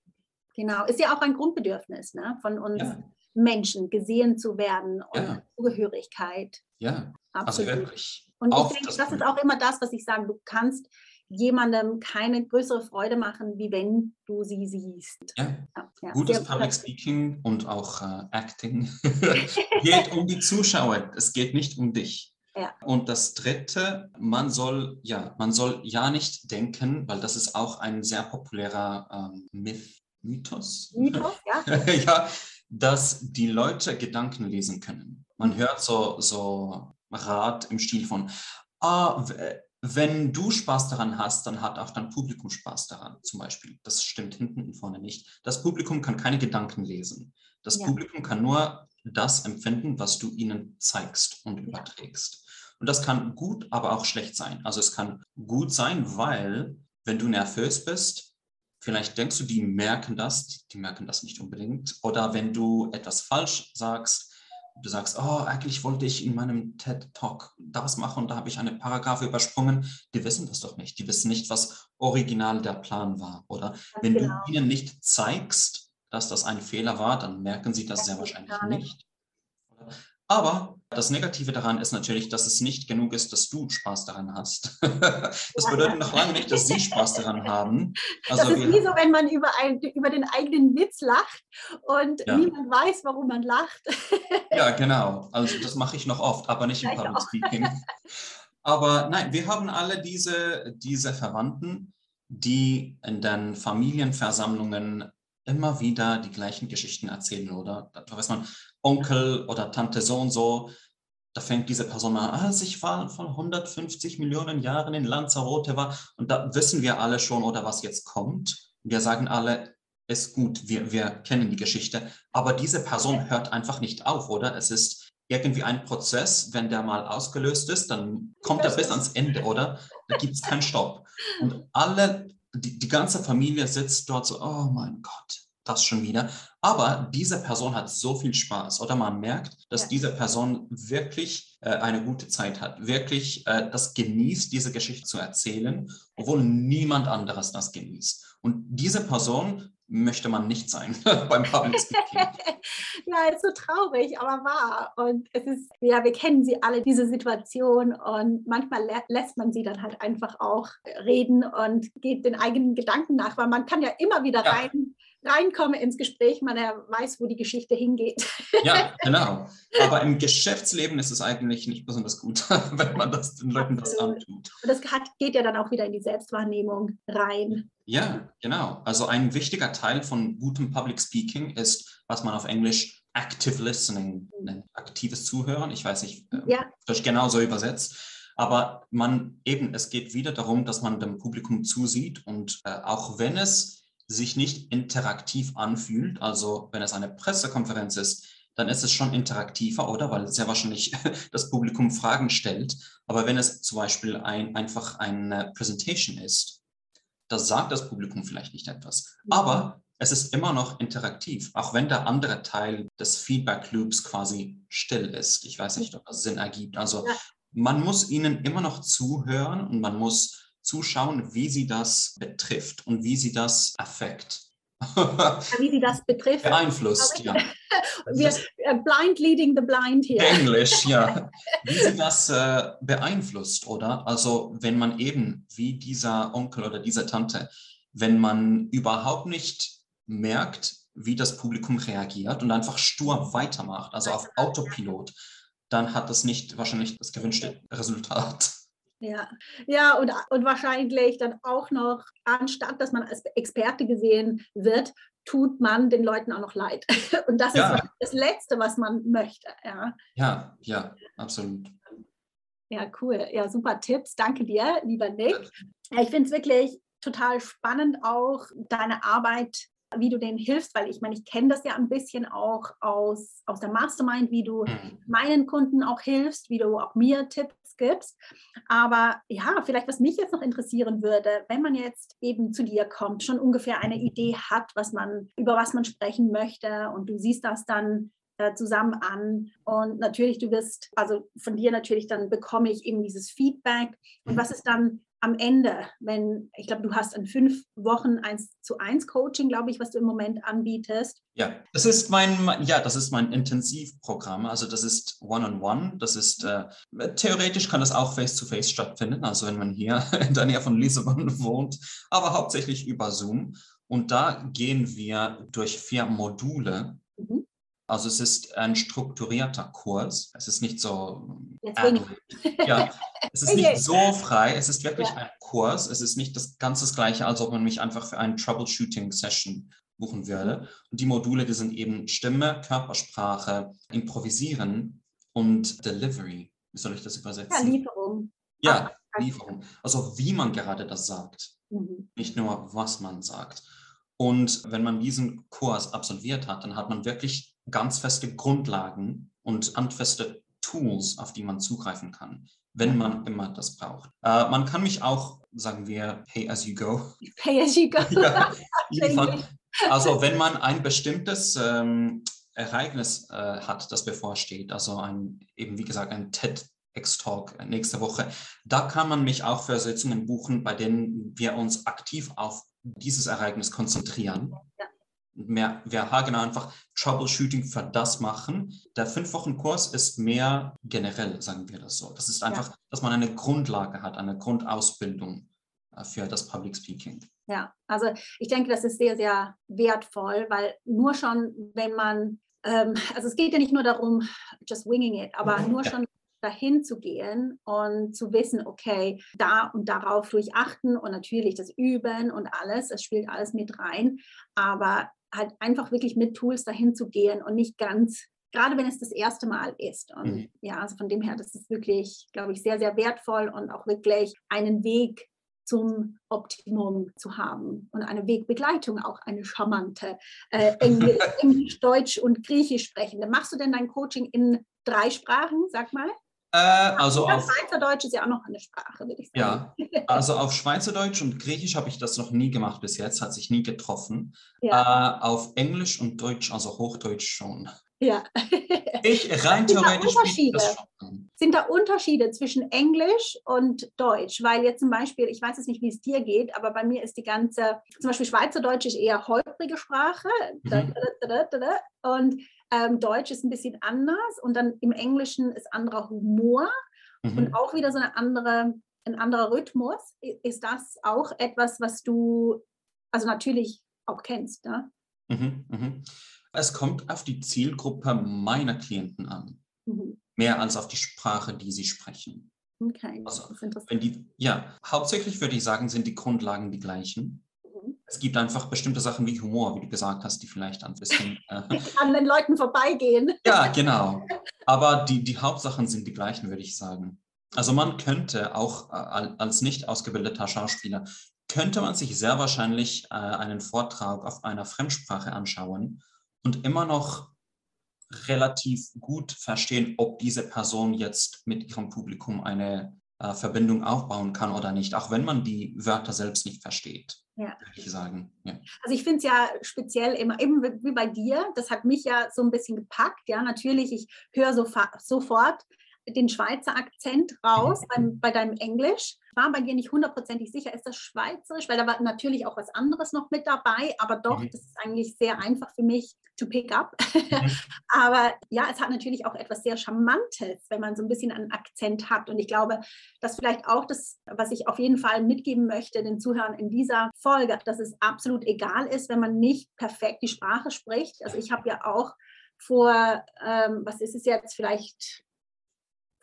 Genau, ist ja auch ein Grundbedürfnis ne, von uns ja. Menschen, gesehen zu werden und ja. Zugehörigkeit. Ja, also Absolut. also wirklich. Und ich denke, das, das ist auch immer das, was ich sage, du kannst jemandem keine größere Freude machen, wie wenn du sie siehst. Ja, ja. Gutes Public Speaking und auch äh, Acting geht um die Zuschauer. Es geht nicht um dich. Ja. Und das Dritte, man soll ja, man soll ja nicht denken, weil das ist auch ein sehr populärer ähm, Myth, Mythos. Mythos, ja. ja, dass die Leute Gedanken lesen können. Man hört so, so Rat im Stil von, ah, wenn du Spaß daran hast, dann hat auch dein Publikum Spaß daran, zum Beispiel. Das stimmt hinten und vorne nicht. Das Publikum kann keine Gedanken lesen. Das ja. Publikum kann nur das empfinden, was du ihnen zeigst und überträgst. Und das kann gut, aber auch schlecht sein. Also es kann gut sein, weil wenn du nervös bist, vielleicht denkst du, die merken das, die, merken das nicht unbedingt. Oder wenn du etwas falsch sagst, du sagst, oh, eigentlich wollte ich in meinem TED-Talk das machen und da habe ich eine Paragraphe übersprungen, die wissen das doch nicht. Die wissen nicht, was original der Plan war. Oder wenn genau. du ihnen nicht zeigst, dass das ein Fehler war, dann merken sie das, das sehr wahrscheinlich nicht. Aber das Negative daran ist natürlich, dass es nicht genug ist, dass du Spaß daran hast. das bedeutet noch lange nicht, dass sie Spaß daran haben. Also das ist wie so, wenn man über, ein, über den eigenen Witz lacht und ja. niemand weiß, warum man lacht. ja, genau. Also das mache ich noch oft, aber nicht im Public Speaking. Aber nein, wir haben alle diese, diese Verwandten, die in den Familienversammlungen immer wieder die gleichen Geschichten erzählen, oder? Da weiß man, Onkel oder Tante so und so, da fängt diese Person an, als ich war von 150 Millionen Jahren in Lanzarote war, und da wissen wir alle schon, oder was jetzt kommt. Wir sagen alle, ist gut, wir, wir kennen die Geschichte, aber diese Person hört einfach nicht auf, oder? Es ist irgendwie ein Prozess, wenn der mal ausgelöst ist, dann kommt er bis ans Ende, oder? Da gibt es keinen Stopp. Und alle, die, die ganze Familie sitzt dort so, oh mein Gott, das schon wieder. Aber diese Person hat so viel Spaß oder man merkt, dass ja. diese Person wirklich äh, eine gute Zeit hat, wirklich äh, das genießt, diese Geschichte zu erzählen, obwohl niemand anderes das genießt. Und diese Person möchte man nicht sein beim Public Speaking. ja, ist so traurig, aber wahr. Und es ist, ja, wir kennen sie alle, diese Situation. Und manchmal lä lässt man sie dann halt einfach auch reden und geht den eigenen Gedanken nach, weil man kann ja immer wieder ja. rein reinkomme ins Gespräch, man ja weiß, wo die Geschichte hingeht. Ja, genau. Aber im Geschäftsleben ist es eigentlich nicht besonders gut, wenn man das den Leuten das antut. Und das geht ja dann auch wieder in die Selbstwahrnehmung rein. Ja, genau. Also ein wichtiger Teil von gutem Public Speaking ist, was man auf Englisch Active Listening nennt, aktives Zuhören. Ich weiß nicht, äh, ja. das genauso übersetzt. Aber man eben, es geht wieder darum, dass man dem Publikum zusieht und äh, auch wenn es sich nicht interaktiv anfühlt, also wenn es eine Pressekonferenz ist, dann ist es schon interaktiver, oder? Weil sehr wahrscheinlich das Publikum Fragen stellt. Aber wenn es zum Beispiel ein, einfach eine Präsentation ist, da sagt das Publikum vielleicht nicht etwas. Aber es ist immer noch interaktiv, auch wenn der andere Teil des Feedback Loops quasi still ist. Ich weiß nicht, ob das Sinn ergibt. Also man muss ihnen immer noch zuhören und man muss zuschauen, wie sie das betrifft und wie sie das affekt. wie sie das betrifft. Beeinflusst, ja. Wir, äh, blind leading the blind hier. Englisch, ja. Wie sie das äh, beeinflusst, oder? Also wenn man eben, wie dieser Onkel oder diese Tante, wenn man überhaupt nicht merkt, wie das Publikum reagiert und einfach stur weitermacht, also auf Autopilot, dann hat das nicht wahrscheinlich das gewünschte Resultat. Ja, ja und, und wahrscheinlich dann auch noch, anstatt dass man als Experte gesehen wird, tut man den Leuten auch noch leid. Und das ja. ist das Letzte, was man möchte. Ja, ja, ja absolut. Ja, cool. Ja, super Tipps. Danke dir, lieber Nick. Ich finde es wirklich total spannend auch deine Arbeit wie du denen hilfst, weil ich meine, ich kenne das ja ein bisschen auch aus, aus der Mastermind, wie du mhm. meinen Kunden auch hilfst, wie du auch mir Tipps gibst. Aber ja, vielleicht was mich jetzt noch interessieren würde, wenn man jetzt eben zu dir kommt, schon ungefähr eine Idee hat, was man, über was man sprechen möchte und du siehst das dann äh, zusammen an. Und natürlich, du wirst, also von dir natürlich, dann bekomme ich eben dieses Feedback. Und was ist dann am Ende, wenn, ich glaube, du hast in fünf Wochen eins zu eins Coaching, glaube ich, was du im Moment anbietest. Ja, das ist mein, ja, das ist mein Intensivprogramm. Also das ist One-on-One. -on -one. Das ist, äh, theoretisch kann das auch face-to-face -face stattfinden. Also wenn man hier in der Nähe von Lissabon wohnt, aber hauptsächlich über Zoom. Und da gehen wir durch vier Module. Also es ist ein strukturierter Kurs. Es ist nicht so. Ja, es ist nicht so frei. Es ist wirklich ja. ein Kurs. Es ist nicht das ganz das Gleiche, als ob man mich einfach für eine Troubleshooting-Session buchen würde. Und die Module, die sind eben Stimme, Körpersprache, Improvisieren und Delivery. Wie soll ich das übersetzen? Ja, Lieferung. Ja, Lieferung. Also wie man gerade das sagt. Mhm. Nicht nur, was man sagt. Und wenn man diesen Kurs absolviert hat, dann hat man wirklich ganz feste Grundlagen und handfeste Tools, auf die man zugreifen kann, wenn man immer das braucht. Äh, man kann mich auch, sagen wir, pay as you go. Pay as you go. ja, also wenn man ein bestimmtes ähm, Ereignis äh, hat, das bevorsteht, also ein, eben wie gesagt, ein TED X-Talk nächste Woche. Da kann man mich auch für Sitzungen buchen, bei denen wir uns aktiv auf dieses Ereignis konzentrieren. Ja mehr, wir haargenau einfach Troubleshooting für das machen. Der Fünf-Wochen-Kurs ist mehr generell, sagen wir das so. Das ist einfach, ja. dass man eine Grundlage hat, eine Grundausbildung äh, für das Public Speaking. Ja, also ich denke, das ist sehr, sehr wertvoll, weil nur schon, wenn man, ähm, also es geht ja nicht nur darum, just winging it, aber nur schon dahin zu gehen und zu wissen, okay, da und darauf durchachten und natürlich das Üben und alles, es spielt alles mit rein, aber halt einfach wirklich mit Tools dahin zu gehen und nicht ganz, gerade wenn es das erste Mal ist. Und mhm. ja, also von dem her, das ist wirklich, glaube ich, sehr, sehr wertvoll und auch wirklich einen Weg zum Optimum zu haben und eine Wegbegleitung, auch eine charmante äh, Englisch, Englisch, Deutsch und Griechisch sprechende. Machst du denn dein Coaching in drei Sprachen, sag mal? Äh, also ja, auf, Schweizerdeutsch ist ja auch noch eine Sprache, würde ich sagen. ja, also auf Schweizerdeutsch und Griechisch habe ich das noch nie gemacht bis jetzt, hat sich nie getroffen. Ja, Äh, auf Englisch und Deutsch, also Hochdeutsch schon. ja. Ich rein Sind da theoretisch das Unterschiede? Sind da Unterschiede zwischen Englisch und Deutsch? Weil jetzt zum Beispiel, ich weiß jetzt nicht, wie es dir geht, aber bei mir ist die ganze, zum Beispiel Schweizerdeutsch ist eher holprige Sprache da, Mhm. da, da, da, da, und ähm, Deutsch ist ein bisschen anders und dann im Englischen ist anderer Humor und Mhm. auch wieder so eine andere, ein anderer Rhythmus. Ist das auch etwas, was du, also natürlich auch kennst, ne? Mhm. Mhm. Es kommt auf die Zielgruppe meiner Klienten an, Mhm. mehr als auf die Sprache, die sie sprechen. Okay, Also, das ist interessant. Wenn die, ja, hauptsächlich würde ich sagen, sind die Grundlagen die gleichen. Es gibt einfach bestimmte Sachen wie Humor, wie du gesagt hast, die vielleicht ein bisschen. Äh, An den Leuten vorbeigehen. ja, genau. Aber die, die Hauptsachen sind die gleichen, würde ich sagen. Also man könnte auch äh, al- als nicht ausgebildeter Schauspieler, könnte man sich sehr wahrscheinlich äh, einen Vortrag auf einer Fremdsprache anschauen und immer noch relativ gut verstehen, ob diese Person jetzt mit ihrem Publikum eine äh, Verbindung aufbauen kann oder nicht, auch wenn man die Wörter selbst nicht versteht, Ja. ich sagen. Ja. Also ich finde es ja speziell immer, eben wie wie bei dir, das hat mich ja so ein bisschen gepackt. Ja, natürlich, ich höre so sofort den Schweizer Akzent raus beim, bei deinem Englisch. Ich war bei dir nicht hundertprozentig sicher, ist das Schweizerisch, weil da war natürlich auch was anderes noch mit dabei, aber doch, Mhm. das ist eigentlich sehr einfach für mich to pick up. Mhm. aber ja, es hat natürlich auch etwas sehr Charmantes, wenn man so ein bisschen einen Akzent hat. Und ich glaube, das vielleicht auch das, was ich auf jeden Fall mitgeben möchte den Zuhörern in dieser Folge, dass es absolut egal ist, wenn man nicht perfekt die Sprache spricht. Also ich habe ja auch vor, ähm, was ist es jetzt, vielleicht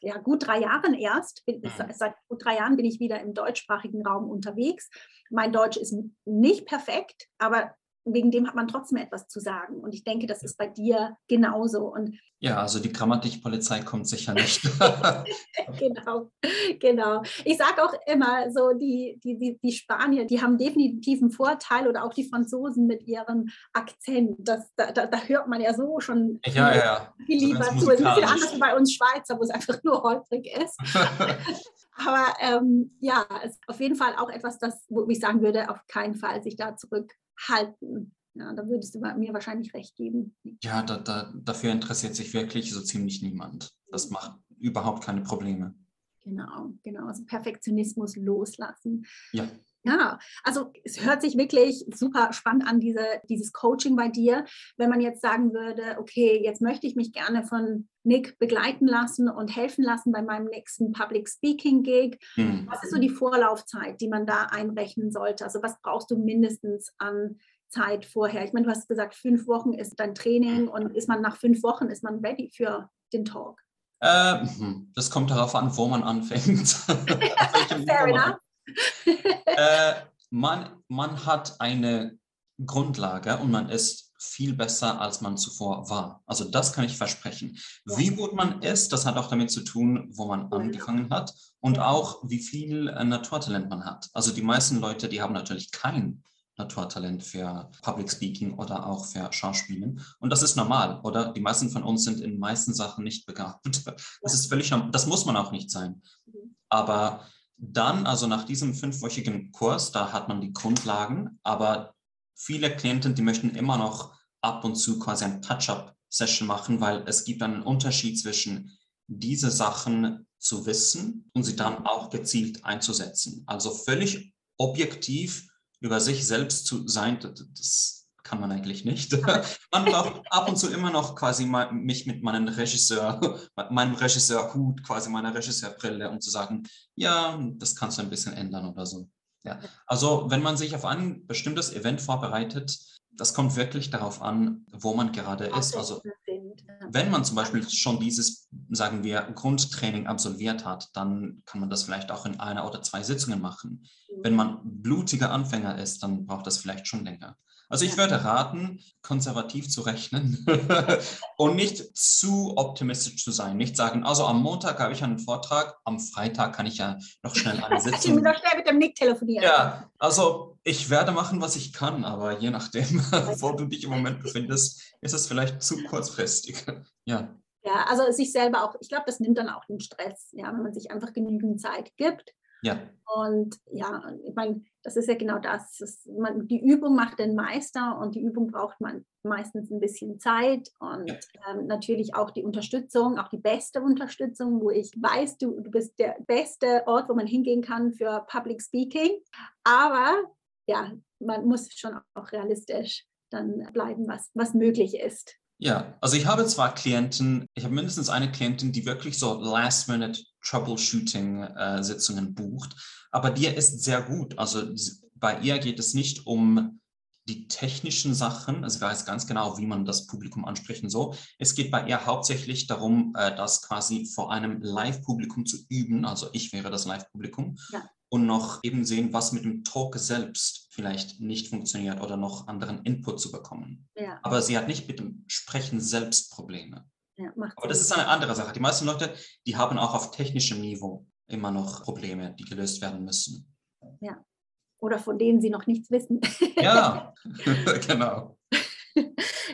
ja, gut drei Jahren erst, bin, Mhm. seit gut drei Jahren bin ich wieder im deutschsprachigen Raum unterwegs. Mein Deutsch ist nicht perfekt, aber wegen dem hat man trotzdem etwas zu sagen. Und ich denke, das ist bei dir genauso. Und ja, also die Grammatikpolizei kommt sicher nicht. genau, genau. Ich sage auch immer, so die, die, die, die Spanier, die haben definitiv einen Vorteil oder auch die Franzosen mit ihrem Akzent. Das, da, da, da hört man ja so schon ja, ja, ja. viel So lieber ganz zu. Es ist ein bisschen anders wie bei uns Schweizer, wo es einfach nur holprig ist. Aber ähm, ja, es ist auf jeden Fall auch etwas, das, wo ich sagen würde, auf keinen Fall sich da zurückhalten. Ja, da würdest du mir wahrscheinlich recht geben. Ja, da, da, dafür interessiert sich wirklich so ziemlich niemand. Das macht überhaupt keine Probleme. Genau, genau. Also Perfektionismus loslassen. Ja. Ja, also es hört sich wirklich super spannend an, diese, dieses Coaching bei dir. Wenn man jetzt sagen würde, okay, jetzt möchte ich mich gerne von Nick begleiten lassen und helfen lassen bei meinem nächsten Public Speaking Gig. Hm. Was ist so die Vorlaufzeit, die man da einrechnen sollte? Also was brauchst du mindestens an Zeit vorher? Ich meine, du hast gesagt, fünf Wochen ist dein Training und ist man nach fünf Wochen, ist man ready für den Talk? Äh, hm, das kommt darauf an, wo man anfängt. Welchem Fair enough. Äh, man, man hat eine Grundlage und man ist viel besser, als man zuvor war. Also das kann ich versprechen. Wie gut man ist, das hat auch damit zu tun, wo man angefangen hat und auch wie viel äh, Naturtalent man hat. Also die meisten Leute, die haben natürlich kein Naturtalent für Public Speaking oder auch für Schauspielen. Und das ist normal, oder? Die meisten von uns sind in meisten Sachen nicht begabt. Das ist völlig normal. Das muss man auch nicht sein. Mhm. Aber dann, also nach diesem fünfwöchigen Kurs, da hat man die Grundlagen, aber viele Klienten, die möchten immer noch ab und zu quasi ein Touch-up-Session machen, weil es gibt einen Unterschied zwischen diese Sachen zu wissen und sie dann auch gezielt einzusetzen. Also völlig objektiv über sich selbst zu sein, das, kann man eigentlich nicht. Man braucht ab und zu immer noch quasi mal mich mit meinem Regisseur, meinem Regisseurhut, quasi meiner Regisseurbrille, um zu sagen, ja, das kannst du ein bisschen ändern oder so. Ja. Also wenn man sich auf ein bestimmtes Event vorbereitet, das kommt wirklich darauf an, wo man gerade ist. Also wenn man zum Beispiel schon dieses, sagen wir, Grundtraining absolviert hat, dann kann man das vielleicht auch in einer oder zwei Sitzungen machen. Wenn man blutiger Anfänger ist, dann braucht das vielleicht schon länger. Also ich würde raten, konservativ zu rechnen und nicht zu optimistisch zu sein. Nicht sagen, also am Montag habe ich einen Vortrag, am Freitag kann ich ja noch schnell eine Ich Sitzung. noch schnell mit dem Nick telefonieren. Ja, also ich werde machen, was ich kann, aber je nachdem, wo du dich im Moment befindest, ist es vielleicht zu kurzfristig. Ja. Ja, also sich selber auch, ich glaube, das nimmt dann auch den Stress, ja, wenn man sich einfach genügend Zeit gibt. Ja. Und ja, ich meine, das ist ja genau das. das man, die Übung macht den Meister und die Übung braucht man meistens ein bisschen Zeit und ähm, natürlich auch die Unterstützung, auch die beste Unterstützung, wo ich weiß, du, du bist der beste Ort, wo man hingehen kann für Public Speaking. Aber ja, man muss schon auch realistisch dann bleiben, was, was möglich ist. Ja, also ich habe zwar Klienten, ich habe mindestens eine Klientin, die wirklich so Last-Minute-Troubleshooting-Sitzungen äh, bucht, aber die ist sehr gut. Also bei ihr geht es nicht um die technischen Sachen, also ich weiß ganz genau, wie man das Publikum anspricht und so. Es geht bei ihr hauptsächlich darum, äh, das quasi vor einem Live-Publikum zu üben. Also ich wäre das Live-Publikum. Ja und noch eben sehen, was mit dem Talk selbst vielleicht nicht funktioniert oder noch anderen Input zu bekommen. Ja. Aber sie hat nicht mit dem Sprechen selbst Probleme. Ja, Aber das ist eine andere Sache. Die meisten Leute, die haben auch auf technischem Niveau immer noch Probleme, die gelöst werden müssen. Ja. Oder von denen sie noch nichts wissen. Ja, genau.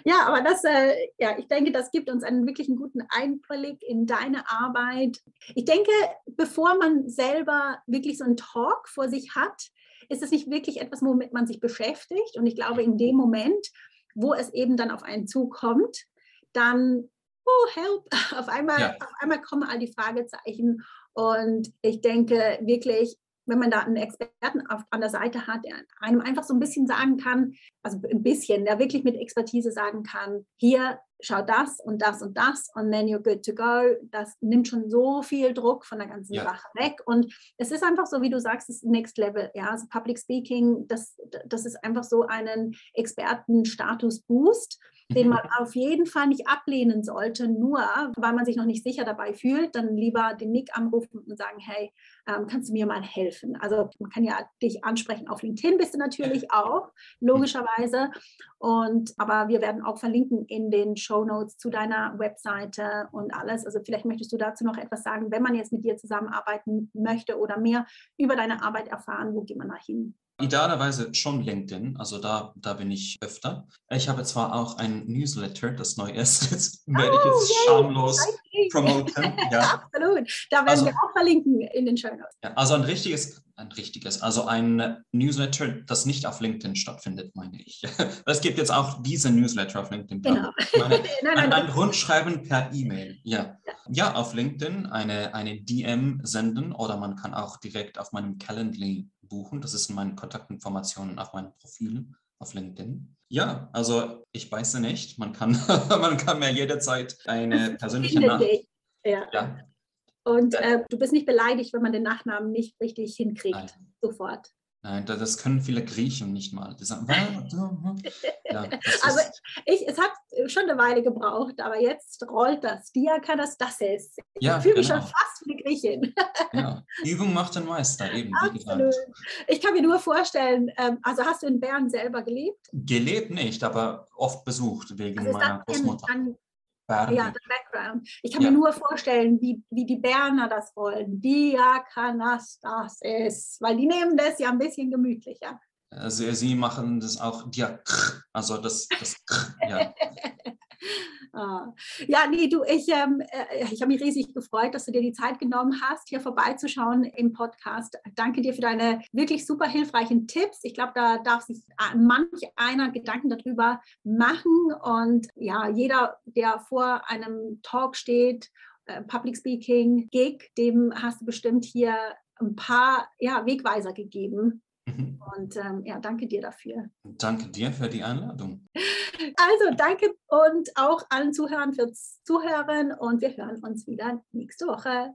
Ja, aber das, äh, ja, ich denke, das gibt uns einen wirklich guten Einblick in deine Arbeit. Ich denke, bevor man selber wirklich so einen Talk vor sich hat, ist es nicht wirklich etwas, womit man sich beschäftigt. Und ich glaube, in dem Moment, wo es eben dann auf einen zukommt, dann, oh, help, auf einmal, ja. auf einmal kommen all die Fragezeichen. Und ich denke wirklich, wenn man da einen Experten auf, an der Seite hat, der einem einfach so ein bisschen sagen kann, also ein bisschen, der wirklich mit Expertise sagen kann, hier, schau das und das und das und then you're good to go. Das nimmt schon so viel Druck von der ganzen ja. Sache weg. Und es ist einfach so, wie du sagst, das Next Level. Ja, also Public Speaking, das, das ist einfach so einen Expertenstatus-Boost den man auf jeden Fall nicht ablehnen sollte, nur weil man sich noch nicht sicher dabei fühlt, dann lieber den Nick anrufen und sagen, hey, ähm, kannst du mir mal helfen? Also man kann ja dich ansprechen. Auf LinkedIn bist du natürlich auch, logischerweise. Und aber wir werden auch verlinken in den Show Notes zu deiner Webseite und alles. Also vielleicht möchtest du dazu noch etwas sagen, wenn man jetzt mit dir zusammenarbeiten möchte oder mehr über deine Arbeit erfahren, wo geht man da hin? Idealerweise schon LinkedIn, also da, da bin ich öfter. Ich habe zwar auch ein Newsletter, das neu ist. Jetzt werde ich es oh, schamlos promoten. Ja. Absolut. Da werden also, wir auch verlinken in den Show Notes. Ja, also ein richtiges, ein richtiges, also ein Newsletter, das nicht auf LinkedIn stattfindet, meine ich. Es gibt jetzt auch diese Newsletter auf LinkedIn. Genau. Meine, nein, nein, ein, Rundschreiben per E-Mail. Ja. ja. Ja, auf LinkedIn eine, eine DM senden oder man kann auch direkt auf meinem Calendly buchen. Das ist in meinen Kontaktinformationen auf meinem Profil auf LinkedIn. Ja, also ich weiß nicht. Man kann, man kann mir jederzeit eine persönliche Nachricht. Ja. ja. Und äh, du bist nicht beleidigt, wenn man den Nachnamen nicht richtig hinkriegt. Nein. Sofort. Nein, das können viele Griechen nicht mal. Sagen, ja, also ich, es hat schon eine Weile gebraucht, aber jetzt rollt das. Diakanas, das ist. Ich ja, fühle mich genau. schon fast wie eine Griechin. ja. Übung macht den Meister, eben. Absolut. Ich kann mir nur vorstellen, ähm, also hast du in Bern selber gelebt? Gelebt nicht, aber oft besucht wegen also meiner Großmutter. Dann, Bern. Ja, der Background. Ich kann ja. mir nur vorstellen, wie, wie die Berner das wollen. Diakanas das ist, weil die nehmen das ja ein bisschen gemütlicher. Also sie machen das auch Diak, also das, das ja. Ah. Ja, nee, du, ich, ähm, äh, ich habe mich riesig gefreut, dass du dir die Zeit genommen hast, hier vorbeizuschauen im Podcast. Danke dir für deine wirklich super hilfreichen Tipps. Ich glaube, da darf sich manch einer Gedanken darüber machen. Und ja, jeder, der vor einem Talk steht, äh, Public Speaking, Gig, dem hast du bestimmt hier ein paar ja, Wegweiser gegeben, Mhm. Und ähm, ja, danke dir dafür. Danke dir für die Einladung. Also danke und auch allen Zuhörern fürs Zuhören und wir hören uns wieder nächste Woche.